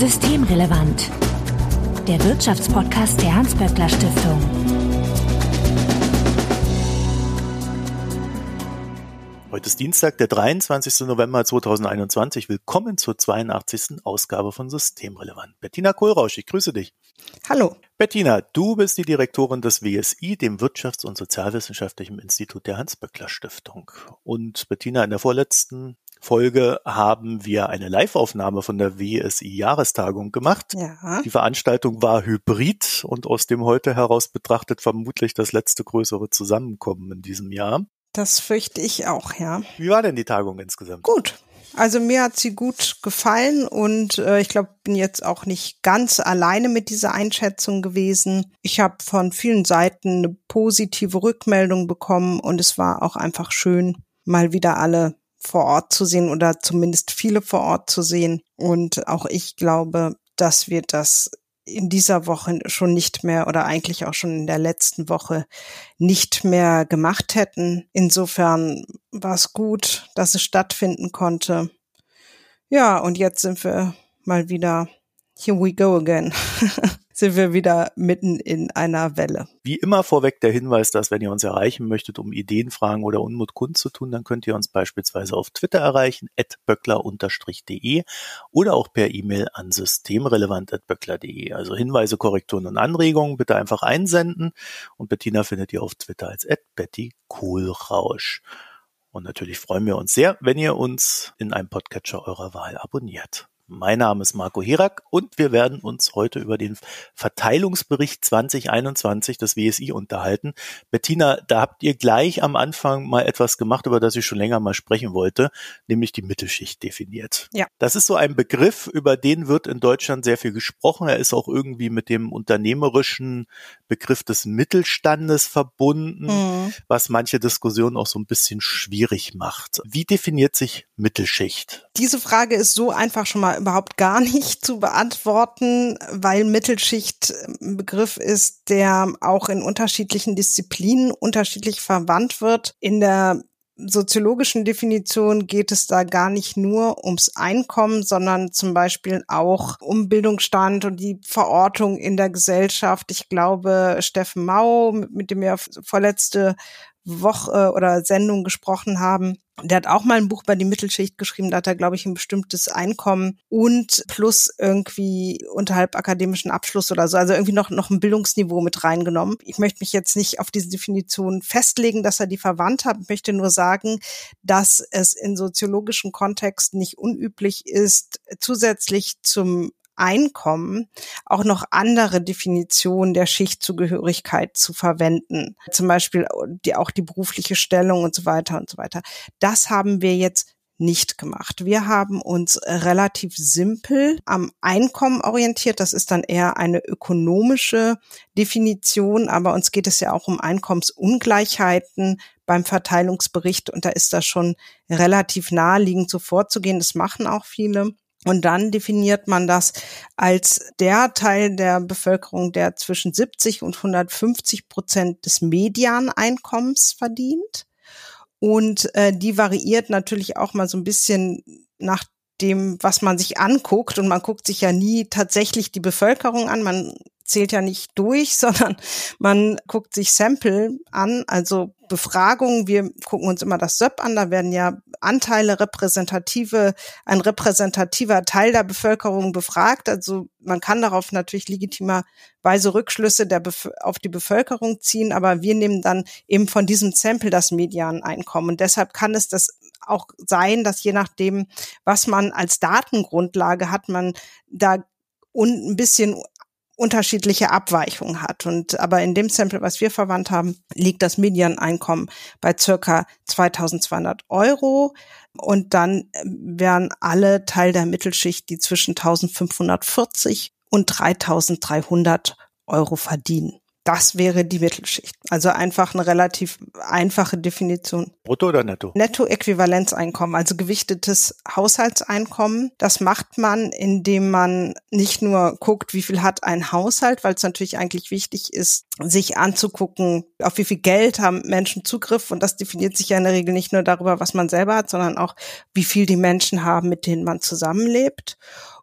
Systemrelevant. Der Wirtschaftspodcast der Hans-Böckler Stiftung. Heute ist Dienstag, der 23. November 2021. Willkommen zur 82. Ausgabe von Systemrelevant. Bettina Kohlrausch, ich grüße dich. Hallo. Bettina, du bist die Direktorin des WSI, dem Wirtschafts- und Sozialwissenschaftlichen Institut der Hans-Böckler Stiftung. Und Bettina, in der vorletzten Folge haben wir eine Live-Aufnahme von der WSI-Jahrestagung gemacht. Ja. Die Veranstaltung war hybrid und aus dem heute heraus betrachtet vermutlich das letzte größere Zusammenkommen in diesem Jahr. Das fürchte ich auch, ja. Wie war denn die Tagung insgesamt? Gut. Also mir hat sie gut gefallen und äh, ich glaube, bin jetzt auch nicht ganz alleine mit dieser Einschätzung gewesen. Ich habe von vielen Seiten eine positive Rückmeldung bekommen und es war auch einfach schön, mal wieder alle vor Ort zu sehen oder zumindest viele vor Ort zu sehen. Und auch ich glaube, dass wir das in dieser Woche schon nicht mehr oder eigentlich auch schon in der letzten Woche nicht mehr gemacht hätten. Insofern war es gut, dass es stattfinden konnte. Ja, und jetzt sind wir mal wieder here we go again. sind wir wieder mitten in einer Welle. Wie immer vorweg der Hinweis, dass wenn ihr uns erreichen möchtet, um Ideen, Fragen oder Unmut kundzutun, dann könnt ihr uns beispielsweise auf Twitter erreichen, at böckler-de oder auch per E-Mail an systemrelevant.böckler.de. Also Hinweise, Korrekturen und Anregungen bitte einfach einsenden und Bettina findet ihr auf Twitter als at Betty Kohlrausch. Und natürlich freuen wir uns sehr, wenn ihr uns in einem Podcatcher eurer Wahl abonniert. Mein Name ist Marco Hirak und wir werden uns heute über den Verteilungsbericht 2021 des WSI unterhalten. Bettina, da habt ihr gleich am Anfang mal etwas gemacht, über das ich schon länger mal sprechen wollte, nämlich die Mittelschicht definiert. Ja. Das ist so ein Begriff, über den wird in Deutschland sehr viel gesprochen. Er ist auch irgendwie mit dem unternehmerischen Begriff des Mittelstandes verbunden, mhm. was manche Diskussionen auch so ein bisschen schwierig macht. Wie definiert sich Mittelschicht? Diese Frage ist so einfach schon mal überhaupt gar nicht zu beantworten, weil Mittelschicht ein Begriff ist, der auch in unterschiedlichen Disziplinen unterschiedlich verwandt wird. In der soziologischen Definition geht es da gar nicht nur ums Einkommen, sondern zum Beispiel auch um Bildungsstand und die Verortung in der Gesellschaft. Ich glaube, Steffen Mau, mit dem wir vorletzte Woche oder Sendung gesprochen haben. Der hat auch mal ein Buch bei die Mittelschicht geschrieben, da hat er, glaube ich, ein bestimmtes Einkommen und plus irgendwie unterhalb akademischen Abschluss oder so, also irgendwie noch, noch ein Bildungsniveau mit reingenommen. Ich möchte mich jetzt nicht auf diese Definition festlegen, dass er die verwandt hat. Ich möchte nur sagen, dass es in soziologischen Kontexten nicht unüblich ist, zusätzlich zum Einkommen auch noch andere Definitionen der Schichtzugehörigkeit zu verwenden. Zum Beispiel die, auch die berufliche Stellung und so weiter und so weiter. Das haben wir jetzt nicht gemacht. Wir haben uns relativ simpel am Einkommen orientiert. Das ist dann eher eine ökonomische Definition, aber uns geht es ja auch um Einkommensungleichheiten beim Verteilungsbericht und da ist das schon relativ naheliegend so vorzugehen. Das machen auch viele. Und dann definiert man das als der Teil der Bevölkerung, der zwischen 70 und 150 Prozent des Medianeinkommens verdient. Und äh, die variiert natürlich auch mal so ein bisschen nach dem, was man sich anguckt. Und man guckt sich ja nie tatsächlich die Bevölkerung an. Man zählt ja nicht durch, sondern man guckt sich Sample an, also Befragungen. Wir gucken uns immer das SÖP an. Da werden ja Anteile repräsentative, ein repräsentativer Teil der Bevölkerung befragt. Also man kann darauf natürlich legitimerweise Rückschlüsse der auf die Bevölkerung ziehen, aber wir nehmen dann eben von diesem Sample das Medianeinkommen. Und deshalb kann es das auch sein, dass je nachdem, was man als Datengrundlage hat, man da und ein bisschen unterschiedliche Abweichungen hat. Und aber in dem Sample, was wir verwandt haben, liegt das Medianeinkommen bei circa 2200 Euro. Und dann wären alle Teil der Mittelschicht, die zwischen 1540 und 3300 Euro verdienen. Das wäre die Mittelschicht. Also einfach eine relativ einfache Definition. Brutto oder netto? Netto-Äquivalenzeinkommen, also gewichtetes Haushaltseinkommen. Das macht man, indem man nicht nur guckt, wie viel hat ein Haushalt, weil es natürlich eigentlich wichtig ist, sich anzugucken, auf wie viel Geld haben Menschen Zugriff. Und das definiert sich ja in der Regel nicht nur darüber, was man selber hat, sondern auch, wie viel die Menschen haben, mit denen man zusammenlebt.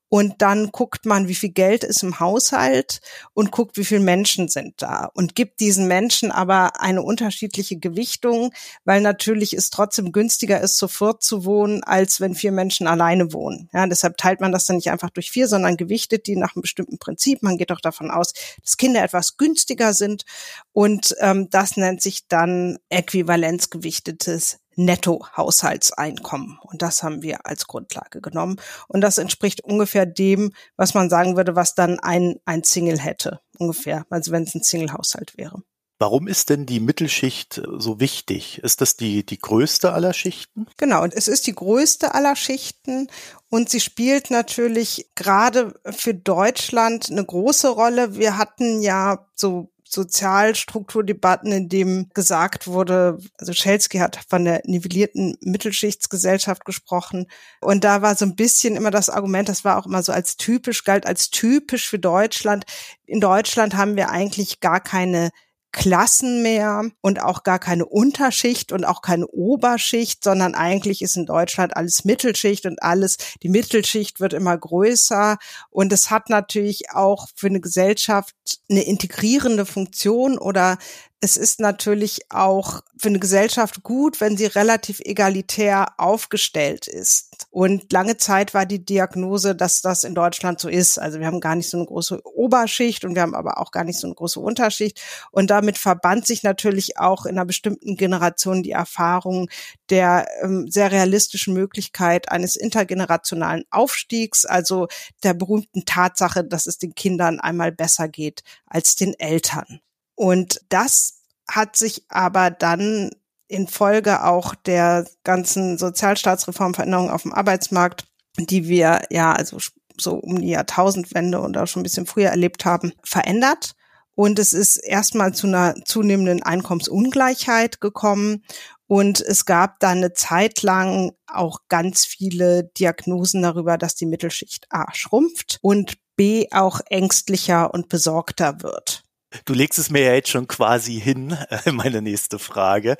Und dann guckt man, wie viel Geld ist im Haushalt und guckt, wie viele Menschen sind da und gibt diesen Menschen aber eine unterschiedliche Gewichtung, weil natürlich es trotzdem günstiger ist, viert zu wohnen, als wenn vier Menschen alleine wohnen. Ja, deshalb teilt man das dann nicht einfach durch vier, sondern gewichtet die nach einem bestimmten Prinzip. Man geht auch davon aus, dass Kinder etwas günstiger sind und ähm, das nennt sich dann äquivalenzgewichtetes Nettohaushaltseinkommen. Und das haben wir als Grundlage genommen. Und das entspricht ungefähr dem, was man sagen würde, was dann ein, ein Single hätte. Ungefähr. Also wenn es ein Single-Haushalt wäre. Warum ist denn die Mittelschicht so wichtig? Ist das die, die größte aller Schichten? Genau, und es ist die größte aller Schichten und sie spielt natürlich gerade für Deutschland eine große Rolle. Wir hatten ja so Sozialstrukturdebatten, in dem gesagt wurde, also Schelsky hat von der nivellierten Mittelschichtsgesellschaft gesprochen. Und da war so ein bisschen immer das Argument, das war auch immer so als typisch, galt als typisch für Deutschland. In Deutschland haben wir eigentlich gar keine Klassen mehr und auch gar keine Unterschicht und auch keine Oberschicht, sondern eigentlich ist in Deutschland alles Mittelschicht und alles, die Mittelschicht wird immer größer. Und es hat natürlich auch für eine Gesellschaft eine integrierende Funktion oder es ist natürlich auch für eine Gesellschaft gut, wenn sie relativ egalitär aufgestellt ist. Und lange Zeit war die Diagnose, dass das in Deutschland so ist. Also wir haben gar nicht so eine große Oberschicht und wir haben aber auch gar nicht so eine große Unterschicht. Und damit verband sich natürlich auch in einer bestimmten Generation die Erfahrung der ähm, sehr realistischen Möglichkeit eines intergenerationalen Aufstiegs, also der berühmten Tatsache, dass es den Kindern einmal besser geht als den Eltern. Und das hat sich aber dann in Folge auch der ganzen Sozialstaatsreformveränderungen auf dem Arbeitsmarkt, die wir ja also so um die Jahrtausendwende und auch schon ein bisschen früher erlebt haben, verändert. Und es ist erstmal zu einer zunehmenden Einkommensungleichheit gekommen. Und es gab dann eine Zeit lang auch ganz viele Diagnosen darüber, dass die Mittelschicht A schrumpft und B auch ängstlicher und besorgter wird. Du legst es mir ja jetzt schon quasi hin, meine nächste Frage.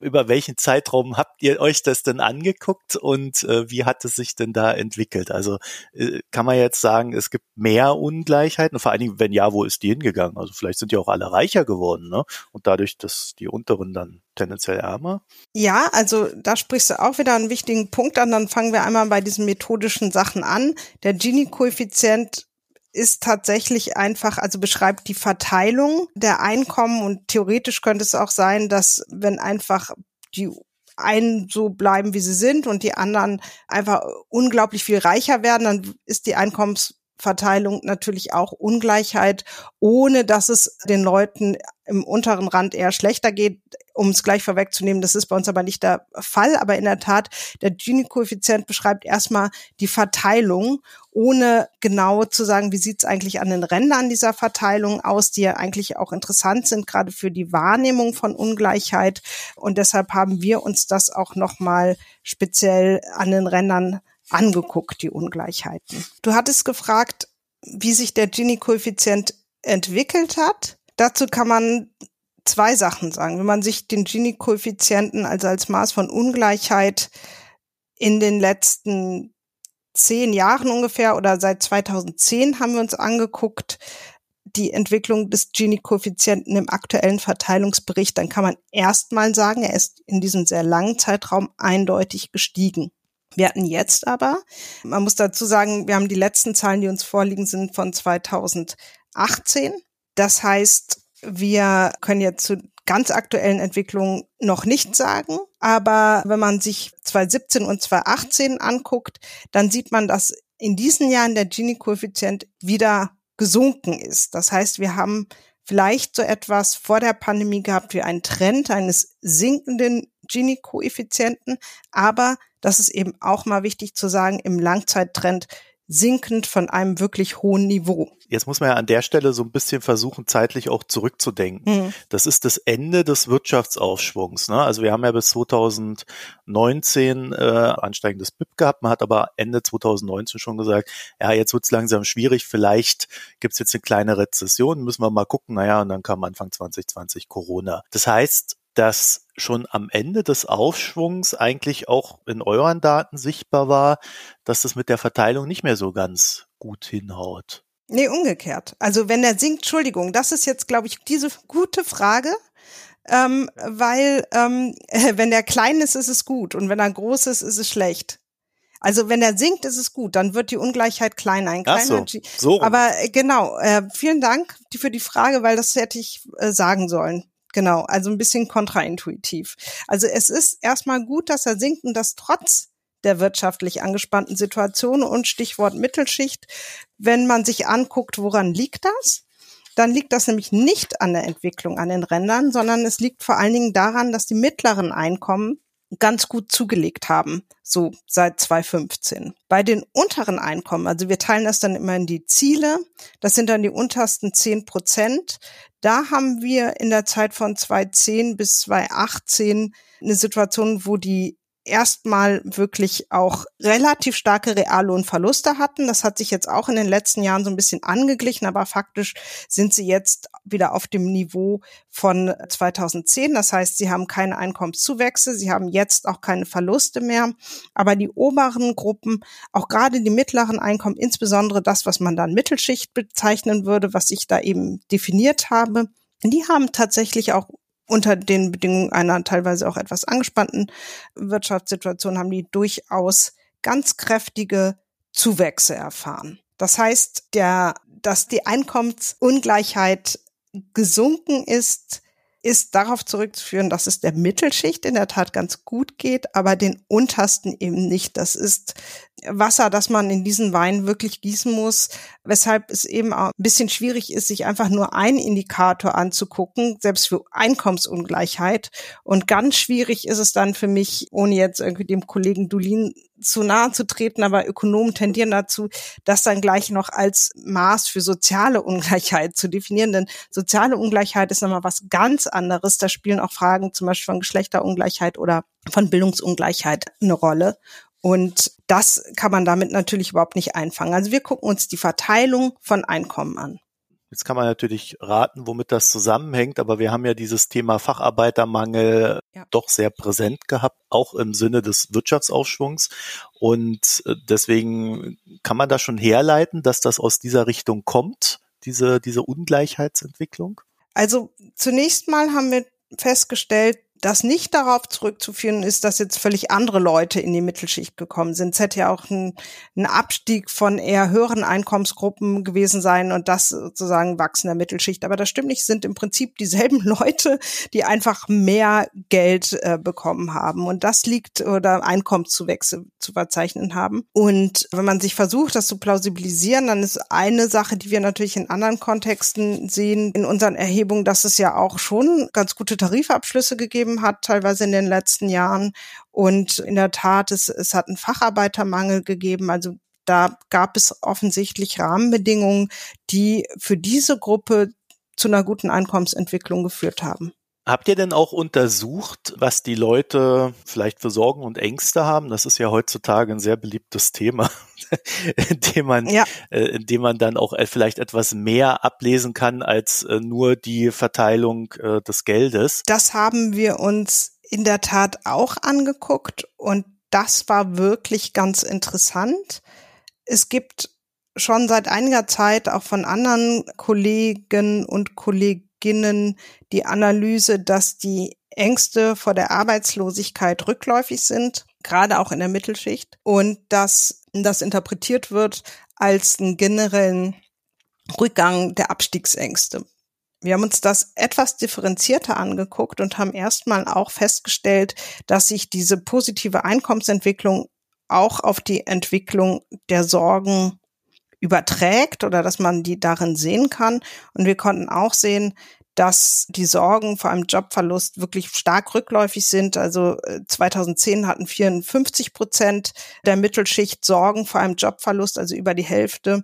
Über welchen Zeitraum habt ihr euch das denn angeguckt und äh, wie hat es sich denn da entwickelt? Also äh, kann man jetzt sagen, es gibt mehr Ungleichheiten? Vor allen Dingen, wenn ja, wo ist die hingegangen? Also vielleicht sind ja auch alle reicher geworden, ne? Und dadurch, dass die Unteren dann tendenziell ärmer? Ja, also da sprichst du auch wieder einen wichtigen Punkt an. Dann fangen wir einmal bei diesen methodischen Sachen an. Der Gini-Koeffizient ist tatsächlich einfach, also beschreibt die Verteilung der Einkommen und theoretisch könnte es auch sein, dass wenn einfach die einen so bleiben, wie sie sind und die anderen einfach unglaublich viel reicher werden, dann ist die Einkommensverteilung natürlich auch Ungleichheit, ohne dass es den Leuten im unteren Rand eher schlechter geht um es gleich vorwegzunehmen, das ist bei uns aber nicht der Fall, aber in der Tat, der Gini-Koeffizient beschreibt erstmal die Verteilung, ohne genau zu sagen, wie sieht es eigentlich an den Rändern dieser Verteilung aus, die ja eigentlich auch interessant sind, gerade für die Wahrnehmung von Ungleichheit. Und deshalb haben wir uns das auch nochmal speziell an den Rändern angeguckt, die Ungleichheiten. Du hattest gefragt, wie sich der Gini-Koeffizient entwickelt hat. Dazu kann man zwei Sachen sagen. Wenn man sich den Gini-Koeffizienten also als Maß von Ungleichheit in den letzten zehn Jahren ungefähr oder seit 2010 haben wir uns angeguckt, die Entwicklung des Gini-Koeffizienten im aktuellen Verteilungsbericht, dann kann man erstmal sagen, er ist in diesem sehr langen Zeitraum eindeutig gestiegen. Wir hatten jetzt aber, man muss dazu sagen, wir haben die letzten Zahlen, die uns vorliegen, sind von 2018. Das heißt, wir können jetzt zu ganz aktuellen Entwicklungen noch nichts sagen. Aber wenn man sich 2017 und 2018 anguckt, dann sieht man, dass in diesen Jahren der Gini-Koeffizient wieder gesunken ist. Das heißt, wir haben vielleicht so etwas vor der Pandemie gehabt wie einen Trend eines sinkenden Gini-Koeffizienten. Aber das ist eben auch mal wichtig zu sagen, im Langzeittrend sinkend von einem wirklich hohen Niveau. Jetzt muss man ja an der Stelle so ein bisschen versuchen, zeitlich auch zurückzudenken. Mhm. Das ist das Ende des Wirtschaftsaufschwungs. Ne? Also wir haben ja bis 2019 äh, ansteigendes BIP gehabt. Man hat aber Ende 2019 schon gesagt, ja, jetzt wird's langsam schwierig. Vielleicht gibt's jetzt eine kleine Rezession. Müssen wir mal gucken. Naja, und dann kam Anfang 2020 Corona. Das heißt, dass schon am Ende des Aufschwungs eigentlich auch in euren Daten sichtbar war, dass es mit der Verteilung nicht mehr so ganz gut hinhaut. Nee, umgekehrt. Also wenn er sinkt, Entschuldigung, das ist jetzt, glaube ich, diese gute Frage, ähm, weil ähm, wenn er klein ist, ist es gut und wenn er groß ist, ist es schlecht. Also wenn er sinkt, ist es gut, dann wird die Ungleichheit kleiner. Ein kleiner so, so. Aber äh, genau, äh, vielen Dank für die Frage, weil das hätte ich äh, sagen sollen. Genau, also ein bisschen kontraintuitiv. Also es ist erstmal gut, dass er sinkt und das trotz der wirtschaftlich angespannten Situation und Stichwort Mittelschicht. Wenn man sich anguckt, woran liegt das? Dann liegt das nämlich nicht an der Entwicklung an den Rändern, sondern es liegt vor allen Dingen daran, dass die mittleren Einkommen ganz gut zugelegt haben, so seit 2015. Bei den unteren Einkommen, also wir teilen das dann immer in die Ziele, das sind dann die untersten 10 Prozent. Da haben wir in der Zeit von 2010 bis 2018 eine Situation, wo die erstmal wirklich auch relativ starke Reallohnverluste hatten. Das hat sich jetzt auch in den letzten Jahren so ein bisschen angeglichen, aber faktisch sind sie jetzt wieder auf dem Niveau von 2010. Das heißt, sie haben keine Einkommenszuwächse, sie haben jetzt auch keine Verluste mehr. Aber die oberen Gruppen, auch gerade die mittleren Einkommen, insbesondere das, was man dann Mittelschicht bezeichnen würde, was ich da eben definiert habe, die haben tatsächlich auch unter den Bedingungen einer teilweise auch etwas angespannten Wirtschaftssituation haben die durchaus ganz kräftige Zuwächse erfahren. Das heißt, der, dass die Einkommensungleichheit gesunken ist, ist darauf zurückzuführen, dass es der Mittelschicht in der Tat ganz gut geht, aber den untersten eben nicht. Das ist Wasser, das man in diesen Wein wirklich gießen muss, weshalb es eben auch ein bisschen schwierig ist, sich einfach nur einen Indikator anzugucken, selbst für Einkommensungleichheit. Und ganz schwierig ist es dann für mich, ohne jetzt irgendwie dem Kollegen Dulin zu nahe zu treten, aber Ökonomen tendieren dazu, das dann gleich noch als Maß für soziale Ungleichheit zu definieren. Denn soziale Ungleichheit ist nochmal was ganz anderes. Da spielen auch Fragen zum Beispiel von Geschlechterungleichheit oder von Bildungsungleichheit eine Rolle. Und das kann man damit natürlich überhaupt nicht einfangen. Also wir gucken uns die Verteilung von Einkommen an. Jetzt kann man natürlich raten, womit das zusammenhängt, aber wir haben ja dieses Thema Facharbeitermangel ja. doch sehr präsent gehabt, auch im Sinne des Wirtschaftsaufschwungs. Und äh, deswegen kann man da schon herleiten, dass das aus dieser Richtung kommt, diese, diese Ungleichheitsentwicklung? Also zunächst mal haben wir festgestellt, das nicht darauf zurückzuführen ist, dass jetzt völlig andere Leute in die Mittelschicht gekommen sind. Es hätte ja auch ein, ein Abstieg von eher höheren Einkommensgruppen gewesen sein und das sozusagen Wachsen der Mittelschicht. Aber das stimmt nicht, sind im Prinzip dieselben Leute, die einfach mehr Geld äh, bekommen haben. Und das liegt oder Einkommenszuwächse zu verzeichnen haben. Und wenn man sich versucht, das zu plausibilisieren, dann ist eine Sache, die wir natürlich in anderen Kontexten sehen, in unseren Erhebungen, dass es ja auch schon ganz gute Tarifabschlüsse gegeben gegeben hat, teilweise in den letzten Jahren. Und in der Tat, es, es hat einen Facharbeitermangel gegeben. Also da gab es offensichtlich Rahmenbedingungen, die für diese Gruppe zu einer guten Einkommensentwicklung geführt haben. Habt ihr denn auch untersucht, was die Leute vielleicht für Sorgen und Ängste haben? Das ist ja heutzutage ein sehr beliebtes Thema, in dem man, ja. äh, in dem man dann auch äh, vielleicht etwas mehr ablesen kann als äh, nur die Verteilung äh, des Geldes. Das haben wir uns in der Tat auch angeguckt und das war wirklich ganz interessant. Es gibt schon seit einiger Zeit auch von anderen Kollegen und Kollegen beginnen die Analyse, dass die Ängste vor der Arbeitslosigkeit rückläufig sind, gerade auch in der Mittelschicht, und dass das interpretiert wird als einen generellen Rückgang der Abstiegsängste. Wir haben uns das etwas differenzierter angeguckt und haben erstmal auch festgestellt, dass sich diese positive Einkommensentwicklung auch auf die Entwicklung der Sorgen überträgt oder dass man die darin sehen kann. Und wir konnten auch sehen, dass die Sorgen vor einem Jobverlust wirklich stark rückläufig sind. Also 2010 äh, hatten 54 Prozent der Mittelschicht Sorgen vor einem Jobverlust, also über die Hälfte.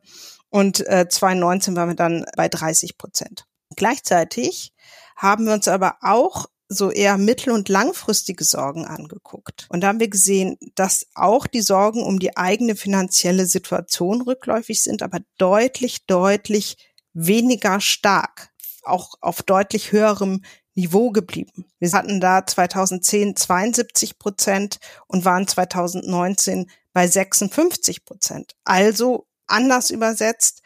Und äh, 2019 waren wir dann bei 30 Prozent. Gleichzeitig haben wir uns aber auch so eher mittel- und langfristige Sorgen angeguckt. Und da haben wir gesehen, dass auch die Sorgen um die eigene finanzielle Situation rückläufig sind, aber deutlich, deutlich weniger stark, auch auf deutlich höherem Niveau geblieben. Wir hatten da 2010 72 Prozent und waren 2019 bei 56 Prozent. Also anders übersetzt,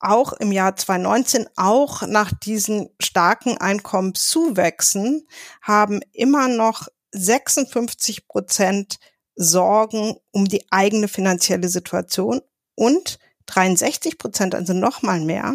auch im Jahr 2019, auch nach diesen starken Einkommenszuwächsen, haben immer noch 56 Prozent Sorgen um die eigene finanzielle Situation und 63 Prozent, also noch mal mehr,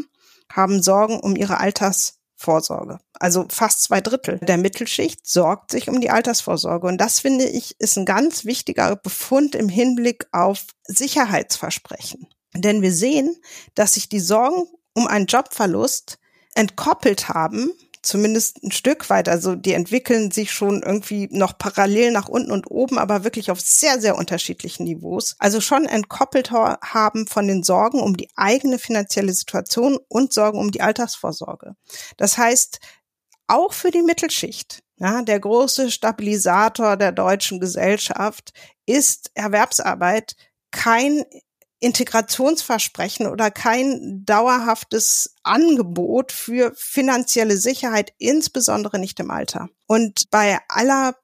haben Sorgen um ihre Altersvorsorge. Also fast zwei Drittel der Mittelschicht sorgt sich um die Altersvorsorge. Und das finde ich ist ein ganz wichtiger Befund im Hinblick auf Sicherheitsversprechen. Denn wir sehen, dass sich die Sorgen um einen Jobverlust entkoppelt haben zumindest ein Stück weit. Also die entwickeln sich schon irgendwie noch parallel nach unten und oben, aber wirklich auf sehr, sehr unterschiedlichen Niveaus. Also schon entkoppelt haben von den Sorgen um die eigene finanzielle Situation und Sorgen um die Altersvorsorge. Das heißt, auch für die Mittelschicht, ja, der große Stabilisator der deutschen Gesellschaft ist Erwerbsarbeit kein Integrationsversprechen oder kein dauerhaftes Angebot für finanzielle Sicherheit, insbesondere nicht im Alter. Und bei aller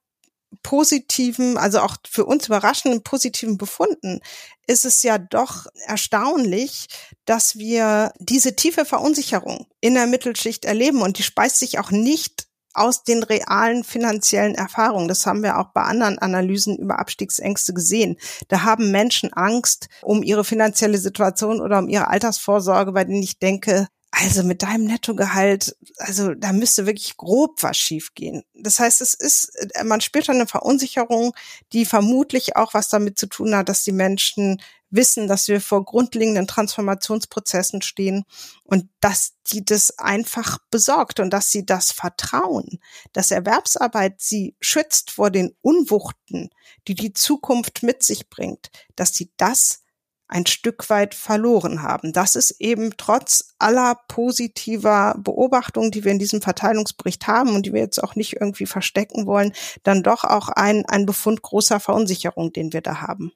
positiven, also auch für uns überraschenden positiven Befunden ist es ja doch erstaunlich, dass wir diese tiefe Verunsicherung in der Mittelschicht erleben und die speist sich auch nicht aus den realen finanziellen Erfahrungen. Das haben wir auch bei anderen Analysen über Abstiegsängste gesehen. Da haben Menschen Angst um ihre finanzielle Situation oder um ihre Altersvorsorge, bei denen ich denke, also mit deinem Nettogehalt, also da müsste wirklich grob was schiefgehen. Das heißt, es ist, man spürt eine Verunsicherung, die vermutlich auch was damit zu tun hat, dass die Menschen wissen, dass wir vor grundlegenden Transformationsprozessen stehen und dass die das einfach besorgt und dass sie das vertrauen, dass Erwerbsarbeit sie schützt vor den Unwuchten, die die Zukunft mit sich bringt, dass sie das ein Stück weit verloren haben. Das ist eben trotz aller positiver Beobachtungen, die wir in diesem Verteilungsbericht haben und die wir jetzt auch nicht irgendwie verstecken wollen, dann doch auch ein, ein Befund großer Verunsicherung, den wir da haben.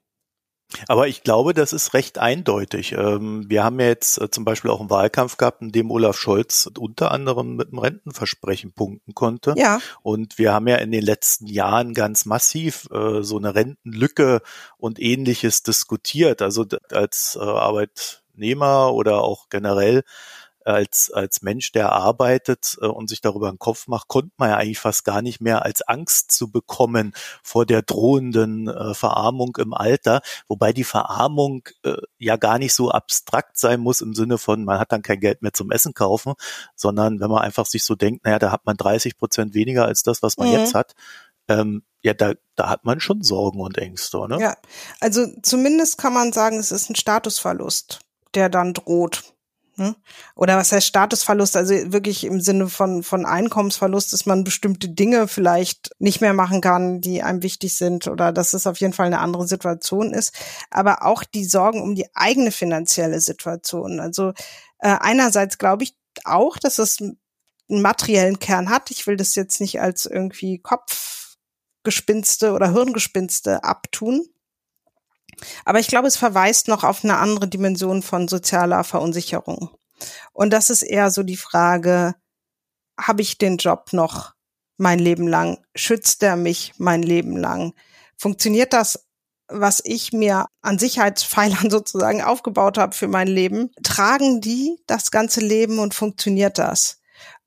Aber ich glaube, das ist recht eindeutig. Ähm, wir haben ja jetzt äh, zum Beispiel auch einen Wahlkampf gehabt, in dem Olaf Scholz unter anderem mit dem Rentenversprechen punkten konnte. Ja. Und wir haben ja in den letzten Jahren ganz massiv äh, so eine Rentenlücke und ähnliches diskutiert. Also als äh, Arbeitnehmer oder auch generell als, als Mensch, der arbeitet äh, und sich darüber einen Kopf macht, konnte man ja eigentlich fast gar nicht mehr als Angst zu bekommen vor der drohenden äh, Verarmung im Alter, wobei die Verarmung äh, ja gar nicht so abstrakt sein muss im Sinne von, man hat dann kein Geld mehr zum Essen kaufen, sondern wenn man einfach sich so denkt, naja, da hat man 30 Prozent weniger als das, was man mhm. jetzt hat, ähm, ja, da, da hat man schon Sorgen und Ängste, ne? Ja, also zumindest kann man sagen, es ist ein Statusverlust, der dann droht. Ne? Oder was heißt Statusverlust? Also wirklich im Sinne von, von Einkommensverlust, dass man bestimmte Dinge vielleicht nicht mehr machen kann, die einem wichtig sind oder dass es auf jeden Fall eine andere Situation ist. Aber auch die Sorgen um die eigene finanzielle Situation. Also äh, einerseits glaube ich auch, dass es einen materiellen Kern hat. Ich will das jetzt nicht als irgendwie Kopfgespinste oder Hirngespinste abtun. Aber ich glaube, es verweist noch auf eine andere Dimension von sozialer Verunsicherung. Und das ist eher so die Frage, habe ich den Job noch mein Leben lang? Schützt er mich mein Leben lang? Funktioniert das, was ich mir an Sicherheitspfeilern sozusagen aufgebaut habe für mein Leben? Tragen die das ganze Leben und funktioniert das?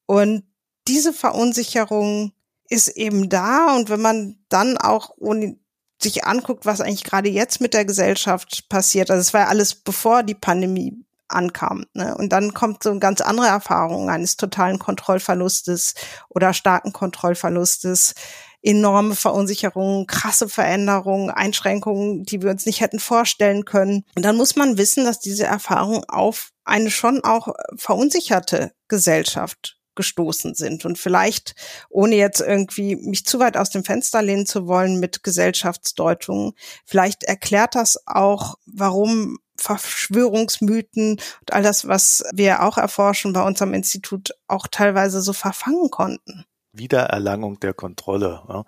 Und diese Verunsicherung ist eben da. Und wenn man dann auch ohne sich anguckt, was eigentlich gerade jetzt mit der Gesellschaft passiert, also es war ja alles bevor die Pandemie ankam. Ne? Und dann kommt so eine ganz andere Erfahrung eines totalen Kontrollverlustes oder starken Kontrollverlustes, enorme Verunsicherungen, krasse Veränderungen, Einschränkungen, die wir uns nicht hätten vorstellen können. Und dann muss man wissen, dass diese Erfahrung auf eine schon auch verunsicherte Gesellschaft gestoßen sind. Und vielleicht, ohne jetzt irgendwie mich zu weit aus dem Fenster lehnen zu wollen mit Gesellschaftsdeutungen, vielleicht erklärt das auch, warum Verschwörungsmythen und all das, was wir auch erforschen bei unserem Institut, auch teilweise so verfangen konnten. Wiedererlangung der Kontrolle.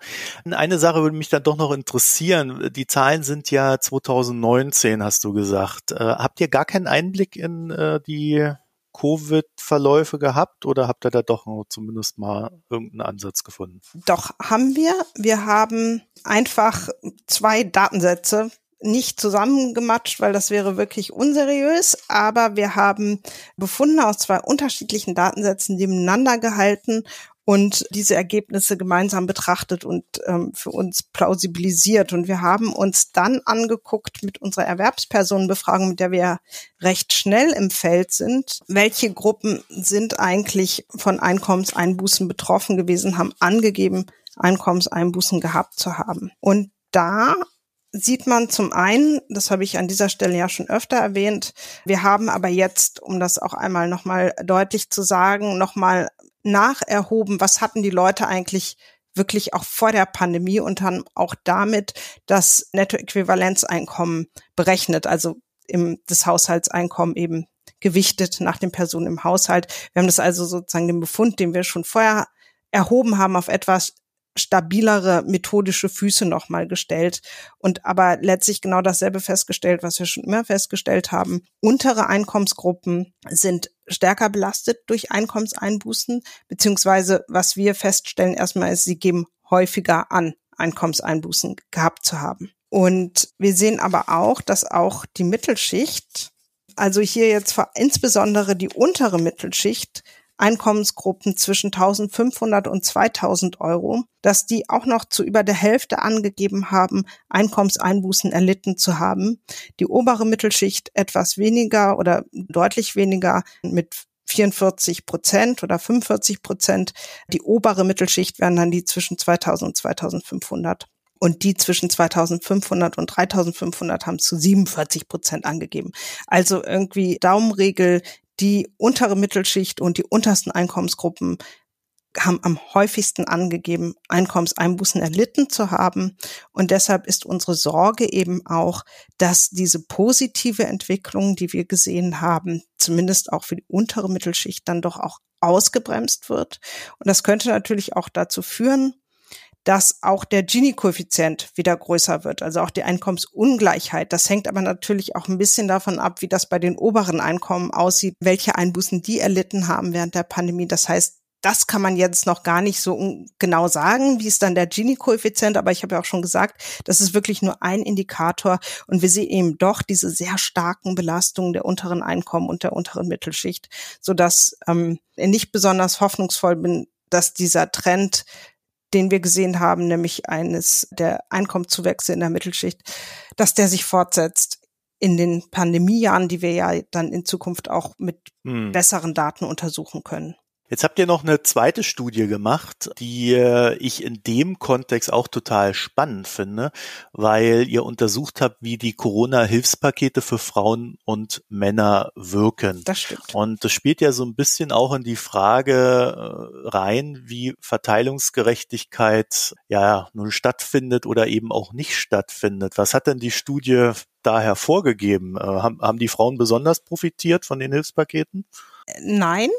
Eine Sache würde mich dann doch noch interessieren. Die Zahlen sind ja 2019, hast du gesagt. Äh, habt ihr gar keinen Einblick in äh, die Long-Covid-Verläufe gehabt oder habt ihr da doch zumindest mal irgendeinen Ansatz gefunden? Doch, haben wir. Wir haben einfach zwei Datensätze nicht zusammengematscht, weil das wäre wirklich unseriös, aber wir haben Befunde aus zwei unterschiedlichen Datensätzen nebeneinander gehalten und diese Ergebnisse gemeinsam betrachtet und ähm, für uns plausibilisiert. Und wir haben uns dann angeguckt mit unserer Erwerbspersonenbefragung, mit der wir recht schnell im Feld sind, welche Gruppen sind eigentlich von Einkommenseinbußen betroffen gewesen, haben angegeben, Einkommenseinbußen gehabt zu haben. Und da sieht man zum einen, das habe ich an dieser Stelle ja schon öfter erwähnt, wir haben aber jetzt, um das auch einmal nochmal deutlich zu sagen, nochmal nacherhoben, was hatten die Leute eigentlich wirklich auch vor der Pandemie und haben auch damit das Nettoäquivalenzeinkommen berechnet, also im, das Haushaltseinkommen eben gewichtet nach den Personen im Haushalt. Wir haben das also sozusagen den Befund, den wir schon vorher erhoben haben, auf etwas stabilere methodische Füße nochmal gestellt und aber letztlich genau dasselbe festgestellt, was wir schon immer festgestellt haben. Untere Einkommensgruppen sind stärker belastet durch Einkommenseinbußen, beziehungsweise was wir feststellen erstmal ist, sie geben häufiger an, Einkommenseinbußen gehabt zu haben. Und wir sehen aber auch, dass auch die Mittelschicht, also hier jetzt insbesondere die untere Mittelschicht, Einkommensgruppen zwischen 1500 und 2000 Euro, dass die auch noch zu über der Hälfte angegeben haben, Einkommenseinbußen erlitten zu haben. Die obere Mittelschicht etwas weniger oder deutlich weniger mit 44 Prozent oder 45 Prozent. Die obere Mittelschicht wären dann die zwischen 2000 und 2500. Und die zwischen 2500 und 3500 haben zu 47 Prozent angegeben. Also irgendwie Daumenregel, die untere Mittelschicht und die untersten Einkommensgruppen haben am häufigsten angegeben, Einkommenseinbußen erlitten zu haben. Und deshalb ist unsere Sorge eben auch, dass diese positive Entwicklung, die wir gesehen haben, zumindest auch für die untere Mittelschicht dann doch auch ausgebremst wird. Und das könnte natürlich auch dazu führen, dass auch der Gini-Koeffizient wieder größer wird, also auch die Einkommensungleichheit. Das hängt aber natürlich auch ein bisschen davon ab, wie das bei den oberen Einkommen aussieht, welche Einbußen die erlitten haben während der Pandemie. Das heißt, das kann man jetzt noch gar nicht so genau sagen, wie ist dann der Gini-Koeffizient, aber ich habe ja auch schon gesagt, das ist wirklich nur ein Indikator und wir sehen eben doch diese sehr starken Belastungen der unteren Einkommen und der unteren Mittelschicht, so dass ähm, nicht besonders hoffnungsvoll bin, dass dieser Trend den wir gesehen haben, nämlich eines der Einkommenszuwächse in der Mittelschicht, dass der sich fortsetzt in den Pandemiejahren, die wir ja dann in Zukunft auch mit hm. besseren Daten untersuchen können. Jetzt habt ihr noch eine zweite Studie gemacht, die äh, ich in dem Kontext auch total spannend finde, weil ihr untersucht habt, wie die Corona-Hilfspakete für Frauen und Männer wirken. Das stimmt. Und das spielt ja so ein bisschen auch in die Frage äh, rein, wie Verteilungsgerechtigkeit ja nun stattfindet oder eben auch nicht stattfindet. Was hat denn die Studie da hervorgegeben? Äh, haben, haben die Frauen besonders profitiert von den Hilfspaketen? Nein,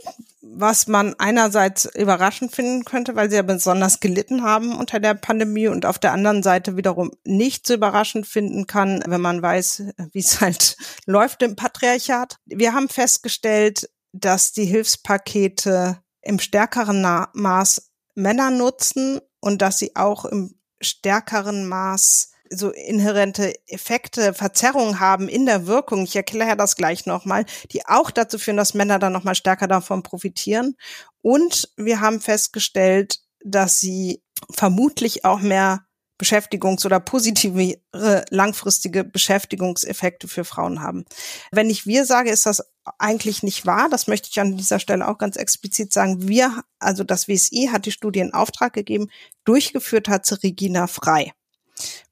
was man einerseits überraschend finden könnte, weil sie ja besonders gelitten haben unter der Pandemie und auf der anderen Seite wiederum nicht so überraschend finden kann, wenn man weiß, wie es halt läuft im Patriarchat. Wir haben festgestellt, dass die Hilfspakete im stärkeren Maß Männer nutzen und dass sie auch im stärkeren Maß so inhärente Effekte, Verzerrungen haben in der Wirkung, ich erkläre das gleich nochmal, die auch dazu führen, dass Männer dann nochmal stärker davon profitieren. Und wir haben festgestellt, dass sie vermutlich auch mehr Beschäftigungs- oder positive langfristige Beschäftigungseffekte für Frauen haben. Wenn ich wir sage, ist das eigentlich nicht wahr. Das möchte ich an dieser Stelle auch ganz explizit sagen. Wir, also das WSI hat die Studie in Auftrag gegeben, durchgeführt hat sie Regina Frei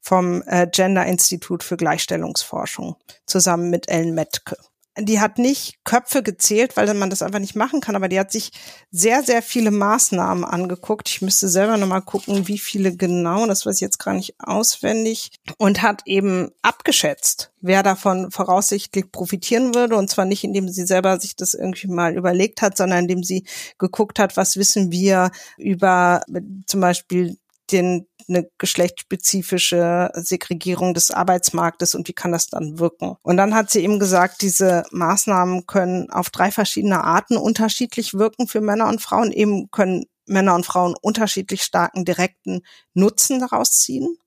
vom äh, Gender Institut für Gleichstellungsforschung zusammen mit Ellen Metke. Die hat nicht Köpfe gezählt, weil man das einfach nicht machen kann, aber die hat sich sehr, sehr viele Maßnahmen angeguckt. Ich müsste selber nochmal gucken, wie viele genau, das weiß ich jetzt gar nicht auswendig, und hat eben abgeschätzt, wer davon voraussichtlich profitieren würde. Und zwar nicht, indem sie selber sich das irgendwie mal überlegt hat, sondern indem sie geguckt hat, was wissen wir über zum Beispiel den eine geschlechtsspezifische Segregierung des Arbeitsmarktes und wie kann das dann wirken? Und dann hat sie eben gesagt, diese Maßnahmen können auf drei verschiedene Arten unterschiedlich wirken für Männer und Frauen. Eben können Männer und Frauen unterschiedlich starken direkten Nutzen daraus ziehen. Und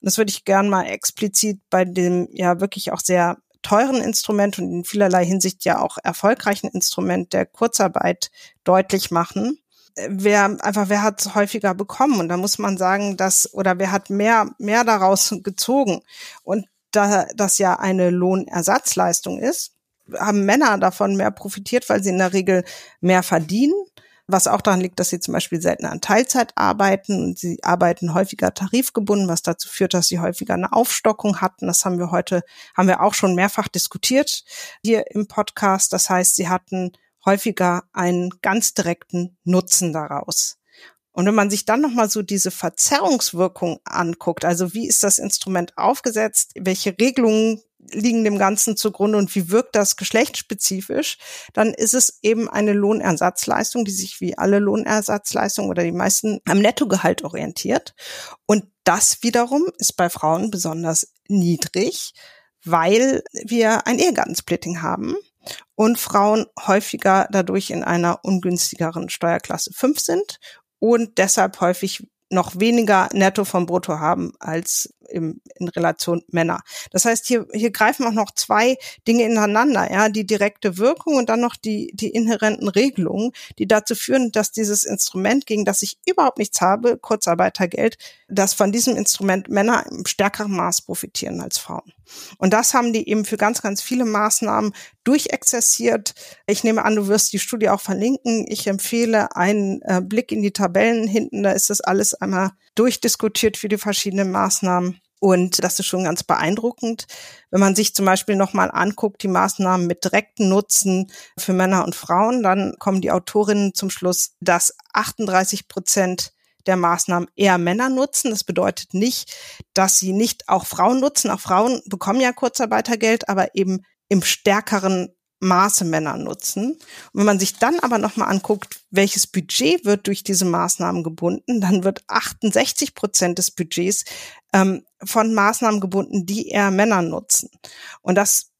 das würde ich gern mal explizit bei dem ja wirklich auch sehr teuren Instrument und in vielerlei Hinsicht ja auch erfolgreichen Instrument der Kurzarbeit deutlich machen. Wer einfach, wer hat häufiger bekommen? Und da muss man sagen, dass, oder wer hat mehr, mehr daraus gezogen? Und da das ja eine Lohnersatzleistung ist, haben Männer davon mehr profitiert, weil sie in der Regel mehr verdienen was auch daran liegt, dass sie zum Beispiel seltener an Teilzeit arbeiten und sie arbeiten häufiger tarifgebunden, was dazu führt, dass sie häufiger eine Aufstockung hatten. Das haben wir heute, haben wir auch schon mehrfach diskutiert hier im Podcast. Das heißt, sie hatten häufiger einen ganz direkten Nutzen daraus. Und wenn man sich dann nochmal so diese Verzerrungswirkung anguckt, also wie ist das Instrument aufgesetzt, welche Regelungen liegen dem Ganzen zugrunde und wie wirkt das geschlechtsspezifisch, dann ist es eben eine Lohnersatzleistung, die sich wie alle Lohnersatzleistungen oder die meisten am Nettogehalt orientiert. Und das wiederum ist bei Frauen besonders niedrig, weil wir ein Ehegattensplitting haben und Frauen häufiger dadurch in einer ungünstigeren Steuerklasse 5 sind und deshalb häufig noch weniger Netto vom Brutto haben als im, in Relation Männer. Das heißt, hier, hier greifen auch noch zwei Dinge ineinander, ja, die direkte Wirkung und dann noch die, die inhärenten Regelungen, die dazu führen, dass dieses Instrument, gegen das ich überhaupt nichts habe, Kurzarbeitergeld, dass von diesem Instrument Männer im stärkeren Maß profitieren als Frauen. Und das haben die eben für ganz, ganz viele Maßnahmen durchexerziert. Ich nehme an, du wirst die Studie auch verlinken. Ich empfehle einen äh, Blick in die Tabellen hinten. Da ist das alles einmal durchdiskutiert für die verschiedenen Maßnahmen. Und das ist schon ganz beeindruckend. Wenn man sich zum Beispiel nochmal anguckt, die Maßnahmen mit direkten Nutzen für Männer und Frauen, dann kommen die Autorinnen zum Schluss, dass 38 Prozent der Maßnahmen eher Männer nutzen. Das bedeutet nicht, dass sie nicht auch Frauen nutzen. Auch Frauen bekommen ja Kurzarbeitergeld, aber eben im stärkeren Maße Männer nutzen. Und wenn man sich dann aber nochmal anguckt, welches Budget wird durch diese Maßnahmen gebunden, dann wird 68 Prozent des Budgets ähm, von Maßnahmen gebunden, die eher Männer nutzen. Und das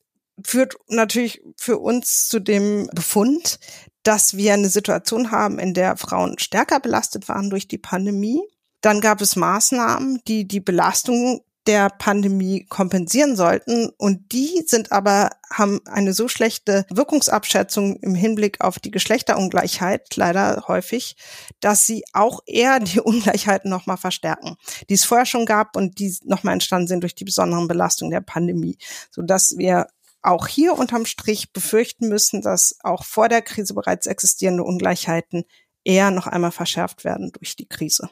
führt natürlich für uns zu dem Befund, dass wir eine Situation haben, in der Frauen stärker belastet waren durch die Pandemie. Dann gab es Maßnahmen, die die Belastung der Pandemie kompensieren sollten. Und die sind aber, haben eine so schlechte Wirkungsabschätzung im Hinblick auf die Geschlechterungleichheit leider häufig, dass sie auch eher die Ungleichheiten nochmal verstärken, die es vorher schon gab und die nochmal entstanden sind durch die besonderen Belastungen der Pandemie, sodass wir auch hier unterm Strich befürchten müssen, dass auch vor der Krise bereits existierende Ungleichheiten eher noch einmal verschärft werden durch die Krise.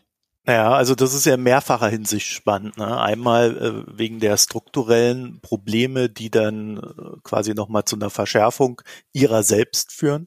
Naja, also das ist ja in mehrfacher Hinsicht spannend. Ne? Einmal äh, wegen der strukturellen Probleme, die dann äh, quasi nochmal zu einer Verschärfung ihrer selbst führen.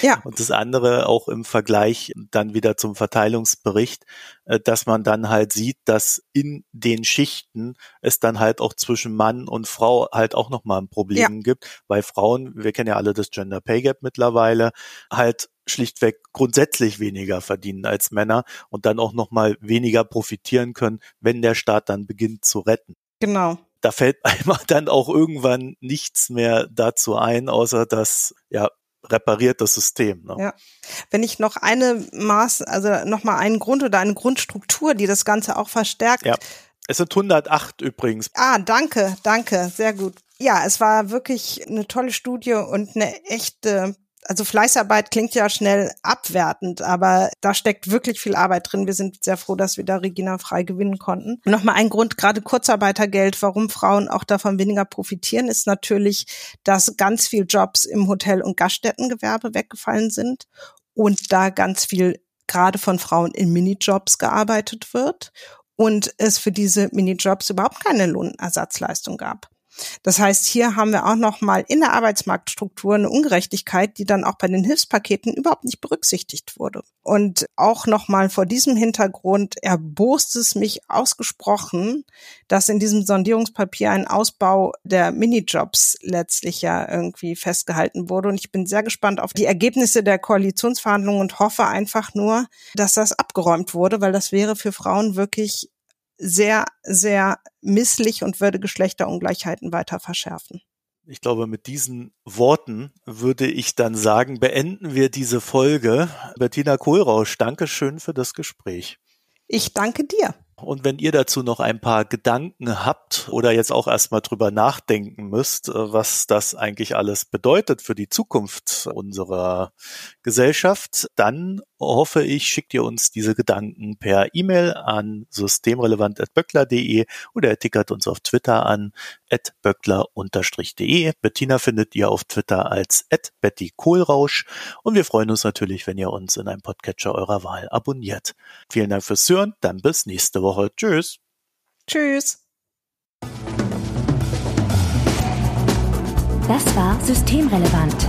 Ja. Und das andere auch im Vergleich dann wieder zum Verteilungsbericht, äh, dass man dann halt sieht, dass in den Schichten es dann halt auch zwischen Mann und Frau halt auch nochmal ein Problem ja. gibt, weil Frauen, wir kennen ja alle das Gender Pay Gap mittlerweile, halt schlichtweg grundsätzlich weniger verdienen als Männer und dann auch noch mal weniger profitieren können, wenn der Staat dann beginnt zu retten. Genau. Da fällt einmal dann auch irgendwann nichts mehr dazu ein, außer das ja repariert das System. Ne? Ja. Wenn ich noch eine Maß, also noch mal einen Grund oder eine Grundstruktur, die das Ganze auch verstärkt. Ja. Es sind 108 übrigens. Ah, danke, danke, sehr gut. Ja, es war wirklich eine tolle Studie und eine echte also Fleißarbeit klingt ja schnell abwertend, aber da steckt wirklich viel Arbeit drin. Wir sind sehr froh, dass wir da Regina frei gewinnen konnten. Nochmal ein Grund, gerade Kurzarbeitergeld, warum Frauen auch davon weniger profitieren, ist natürlich, dass ganz viel Jobs im Hotel- und Gaststättengewerbe weggefallen sind und da ganz viel gerade von Frauen in Minijobs gearbeitet wird und es für diese Minijobs überhaupt keine Lohnersatzleistung gab. Das heißt, hier haben wir auch noch mal in der Arbeitsmarktstruktur eine Ungerechtigkeit, die dann auch bei den Hilfspaketen überhaupt nicht berücksichtigt wurde. Und auch noch mal vor diesem Hintergrund erbost es mich ausgesprochen, dass in diesem Sondierungspapier ein Ausbau der Minijobs letztlich ja irgendwie festgehalten wurde. Und ich bin sehr gespannt auf die Ergebnisse der Koalitionsverhandlungen und hoffe einfach nur, dass das abgeräumt wurde, weil das wäre für Frauen wirklich sehr, sehr misslich und würde Geschlechterungleichheiten weiter verschärfen. Ich glaube, mit diesen Worten würde ich dann sagen, beenden wir diese Folge. Bettina Kohlrausch, danke schön für das Gespräch. Ich danke dir. Und wenn ihr dazu noch ein paar Gedanken habt oder jetzt auch erstmal drüber nachdenken müsst, äh, was das eigentlich alles bedeutet für die Zukunft unserer Gesellschaft, dann hoffe ich, schickt ihr uns diese Gedanken per E-Mail an systemrelevant.böckler.de oder ihr tickert uns auf Twitter an böckler-de. Bettina findet ihr auf Twitter als Betty Kohlrausch und wir freuen uns natürlich, wenn ihr uns in einem Podcatcher eurer Wahl abonniert. Vielen Dank fürs Hören, dann bis nächste Woche. Tschüss. Tschüss. Das war Systemrelevant,